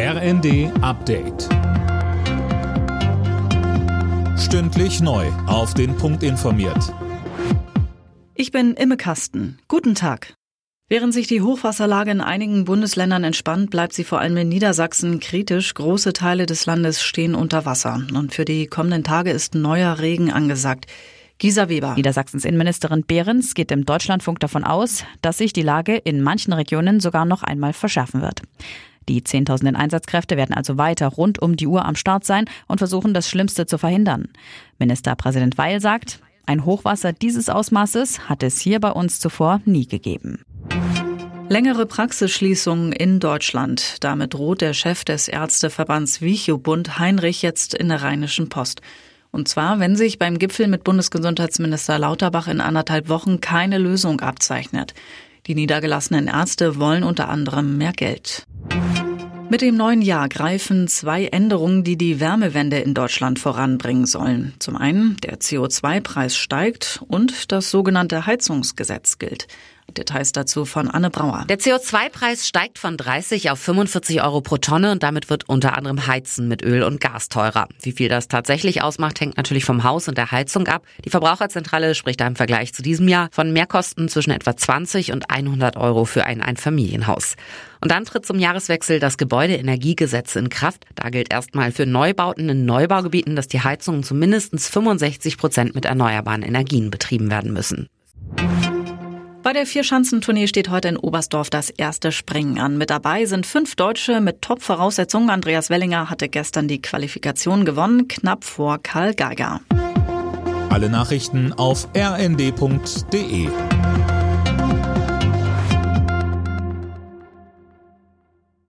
RND Update. Stündlich neu. Auf den Punkt informiert. Ich bin Imme Kasten. Guten Tag. Während sich die Hochwasserlage in einigen Bundesländern entspannt, bleibt sie vor allem in Niedersachsen kritisch. Große Teile des Landes stehen unter Wasser. Und für die kommenden Tage ist neuer Regen angesagt. Gisa Weber. Niedersachsens Innenministerin Behrens geht im Deutschlandfunk davon aus, dass sich die Lage in manchen Regionen sogar noch einmal verschärfen wird. Die Zehntausenden Einsatzkräfte werden also weiter rund um die Uhr am Start sein und versuchen, das Schlimmste zu verhindern. Ministerpräsident Weil sagt, ein Hochwasser dieses Ausmaßes hat es hier bei uns zuvor nie gegeben. Längere Praxisschließungen in Deutschland. Damit droht der Chef des Ärzteverbands Wicho-Bund Heinrich jetzt in der Rheinischen Post. Und zwar, wenn sich beim Gipfel mit Bundesgesundheitsminister Lauterbach in anderthalb Wochen keine Lösung abzeichnet. Die niedergelassenen Ärzte wollen unter anderem mehr Geld. Mit dem neuen Jahr greifen zwei Änderungen, die die Wärmewende in Deutschland voranbringen sollen. Zum einen, der CO2-Preis steigt und das sogenannte Heizungsgesetz gilt. Details dazu von Anne Brauer. Der CO2-Preis steigt von 30 auf 45 Euro pro Tonne und damit wird unter anderem Heizen mit Öl und Gas teurer. Wie viel das tatsächlich ausmacht, hängt natürlich vom Haus und der Heizung ab. Die Verbraucherzentrale spricht da im Vergleich zu diesem Jahr von Mehrkosten zwischen etwa 20 und 100 Euro für ein Einfamilienhaus. Und dann tritt zum Jahreswechsel das Gebäudeenergiegesetz in Kraft. Da gilt erstmal für Neubauten in Neubaugebieten, dass die Heizungen zu mindestens 65 Prozent mit erneuerbaren Energien betrieben werden müssen. Bei der Vierschanzentournee steht heute in Oberstdorf das erste Springen an. Mit dabei sind fünf Deutsche mit Top-Voraussetzungen. Andreas Wellinger hatte gestern die Qualifikation gewonnen, knapp vor Karl Geiger. Alle Nachrichten auf rnd.de